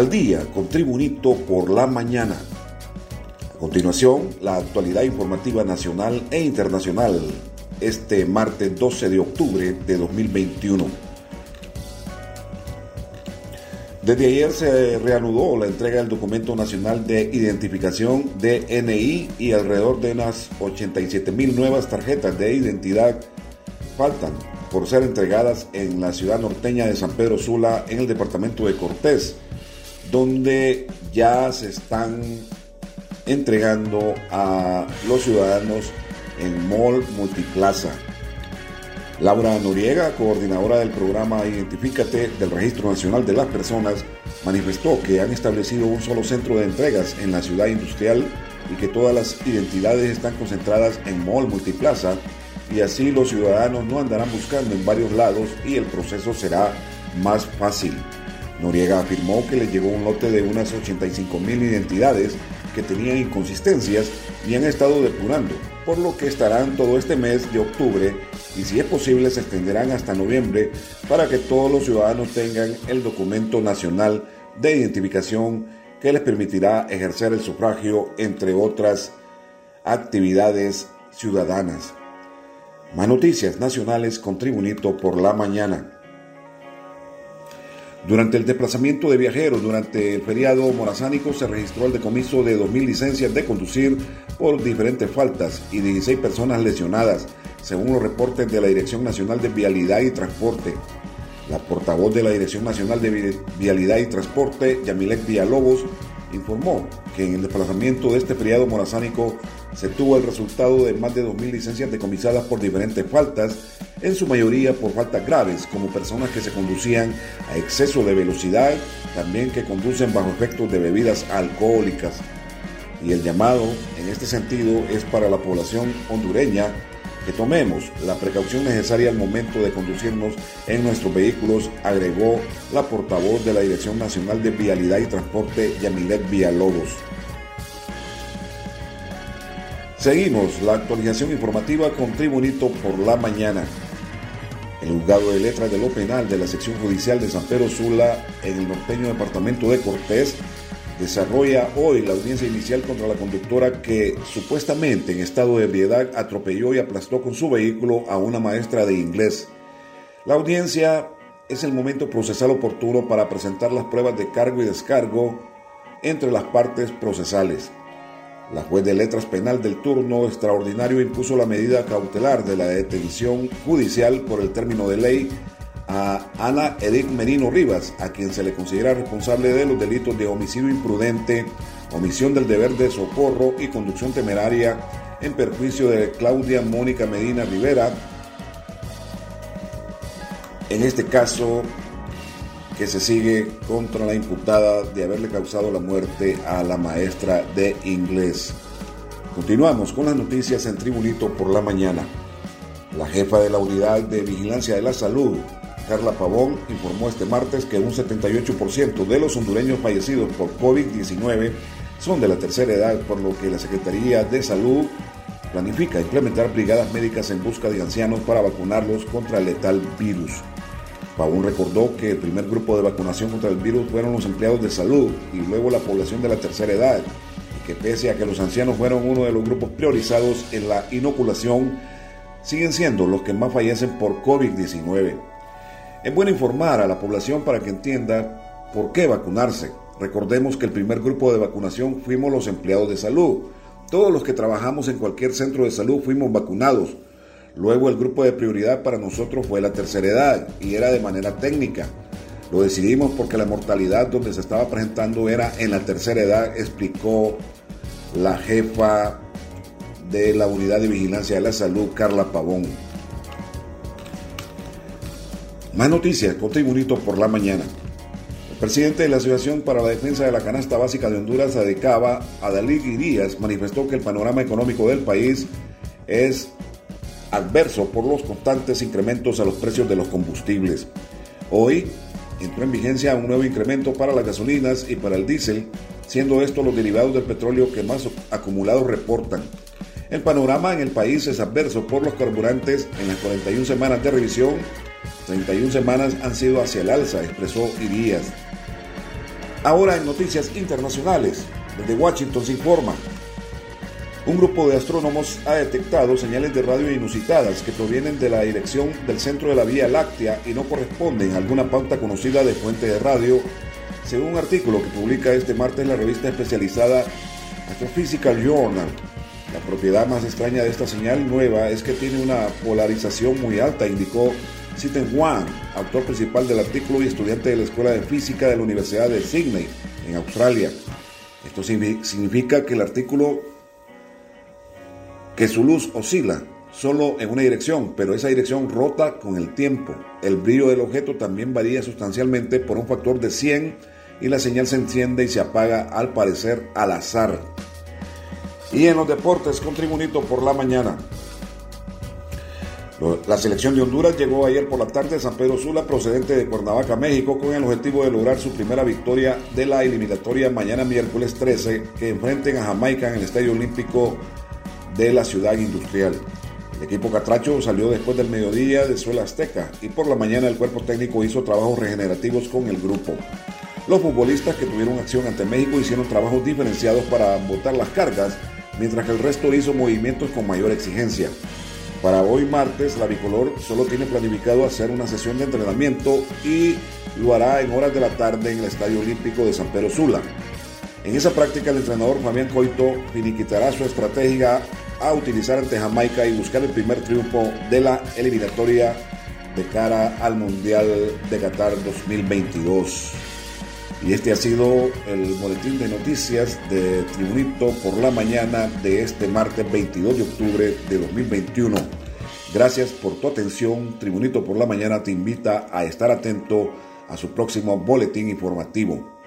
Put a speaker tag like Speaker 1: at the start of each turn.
Speaker 1: al día con Tribunito por la mañana. A continuación, la actualidad informativa nacional e internacional este martes 12 de octubre de 2021. Desde ayer se reanudó la entrega del documento nacional de identificación DNI y alrededor de unas 87 mil nuevas tarjetas de identidad faltan por ser entregadas en la ciudad norteña de San Pedro Sula en el departamento de Cortés donde ya se están entregando a los ciudadanos en Mall Multiplaza. Laura Noriega, coordinadora del programa Identifícate del Registro Nacional de las Personas, manifestó que han establecido un solo centro de entregas en la ciudad industrial y que todas las identidades están concentradas en Mall Multiplaza y así los ciudadanos no andarán buscando en varios lados y el proceso será más fácil. Noriega afirmó que le llegó un lote de unas 85 mil identidades que tenían inconsistencias y han estado depurando, por lo que estarán todo este mes de octubre y si es posible se extenderán hasta noviembre para que todos los ciudadanos tengan el documento nacional de identificación que les permitirá ejercer el sufragio, entre otras actividades ciudadanas. Más noticias nacionales con Tribunito por la mañana. Durante el desplazamiento de viajeros durante el feriado morazánico se registró el decomiso de 2.000 licencias de conducir por diferentes faltas y 16 personas lesionadas, según los reportes de la Dirección Nacional de Vialidad y Transporte. La portavoz de la Dirección Nacional de Vialidad y Transporte, Yamilet Villalobos, informó que en el desplazamiento de este feriado morazánico se tuvo el resultado de más de 2.000 licencias decomisadas por diferentes faltas, en su mayoría por faltas graves, como personas que se conducían a exceso de velocidad, también que conducen bajo efectos de bebidas alcohólicas. Y el llamado en este sentido es para la población hondureña que tomemos la precaución necesaria al momento de conducirnos en nuestros vehículos, agregó la portavoz de la Dirección Nacional de Vialidad y Transporte, Yamilet Villalobos. Seguimos la actualización informativa con Tribunito por la mañana. El juzgado de letras de lo penal de la sección judicial de San Pedro Sula en el norteño departamento de Cortés desarrolla hoy la audiencia inicial contra la conductora que supuestamente en estado de ebriedad atropelló y aplastó con su vehículo a una maestra de inglés. La audiencia es el momento procesal oportuno para presentar las pruebas de cargo y descargo entre las partes procesales. La juez de letras penal del turno extraordinario impuso la medida cautelar de la detención judicial por el término de ley a Ana Edith Merino Rivas, a quien se le considera responsable de los delitos de homicidio imprudente, omisión del deber de socorro y conducción temeraria en perjuicio de Claudia Mónica Medina Rivera. En este caso, que se sigue contra la imputada de haberle causado la muerte a la maestra de inglés. Continuamos con las noticias en Tribunito por la mañana. La jefa de la Unidad de Vigilancia de la Salud, Carla Pavón, informó este martes que un 78% de los hondureños fallecidos por COVID-19 son de la tercera edad, por lo que la Secretaría de Salud planifica implementar brigadas médicas en busca de ancianos para vacunarlos contra el letal virus. Pavón recordó que el primer grupo de vacunación contra el virus fueron los empleados de salud y luego la población de la tercera edad, y que pese a que los ancianos fueron uno de los grupos priorizados en la inoculación, siguen siendo los que más fallecen por COVID-19. Es bueno informar a la población para que entienda por qué vacunarse. Recordemos que el primer grupo de vacunación fuimos los empleados de salud. Todos los que trabajamos en cualquier centro de salud fuimos vacunados Luego el grupo de prioridad para nosotros fue la tercera edad y era de manera técnica. Lo decidimos porque la mortalidad donde se estaba presentando era en la tercera edad, explicó la jefa de la Unidad de Vigilancia de la Salud, Carla Pavón. Más noticias con Tribunito por la mañana. El presidente de la Asociación para la Defensa de la Canasta Básica de Honduras, ADECABA, Adalí Díaz, manifestó que el panorama económico del país es adverso por los constantes incrementos a los precios de los combustibles. Hoy entró en vigencia un nuevo incremento para las gasolinas y para el diésel, siendo estos los derivados del petróleo que más acumulados reportan. El panorama en el país es adverso por los carburantes en las 41 semanas de revisión. 31 semanas han sido hacia el alza, expresó Irías. Ahora en noticias internacionales, desde Washington se informa. Un grupo de astrónomos ha detectado señales de radio inusitadas que provienen de la dirección del centro de la Vía Láctea y no corresponden a alguna pauta conocida de fuente de radio, según un artículo que publica este martes la revista especializada Astrophysical Journal. La propiedad más extraña de esta señal nueva es que tiene una polarización muy alta, indicó Siten Wang, autor principal del artículo y estudiante de la Escuela de Física de la Universidad de Sydney, en Australia. Esto significa que el artículo que su luz oscila solo en una dirección, pero esa dirección rota con el tiempo. El brillo del objeto también varía sustancialmente por un factor de 100 y la señal se enciende y se apaga al parecer al azar. Y en los deportes con Tribunito por la mañana. La selección de Honduras llegó ayer por la tarde a San Pedro Sula procedente de Cuernavaca, México, con el objetivo de lograr su primera victoria de la eliminatoria mañana miércoles 13 que enfrenten a Jamaica en el Estadio Olímpico de la ciudad industrial. El equipo Catracho salió después del mediodía de Suela Azteca y por la mañana el cuerpo técnico hizo trabajos regenerativos con el grupo. Los futbolistas que tuvieron acción ante México hicieron trabajos diferenciados para botar las cargas, mientras que el resto hizo movimientos con mayor exigencia. Para hoy martes, la bicolor solo tiene planificado hacer una sesión de entrenamiento y lo hará en horas de la tarde en el Estadio Olímpico de San Pedro Sula. En esa práctica, el entrenador Fabián Coito finiquitará su estrategia a utilizar ante Jamaica y buscar el primer triunfo de la eliminatoria de cara al Mundial de Qatar 2022. Y este ha sido el boletín de noticias de Tribunito por la mañana de este martes 22 de octubre de 2021. Gracias por tu atención. Tribunito por la mañana te invita a estar atento a su próximo boletín informativo.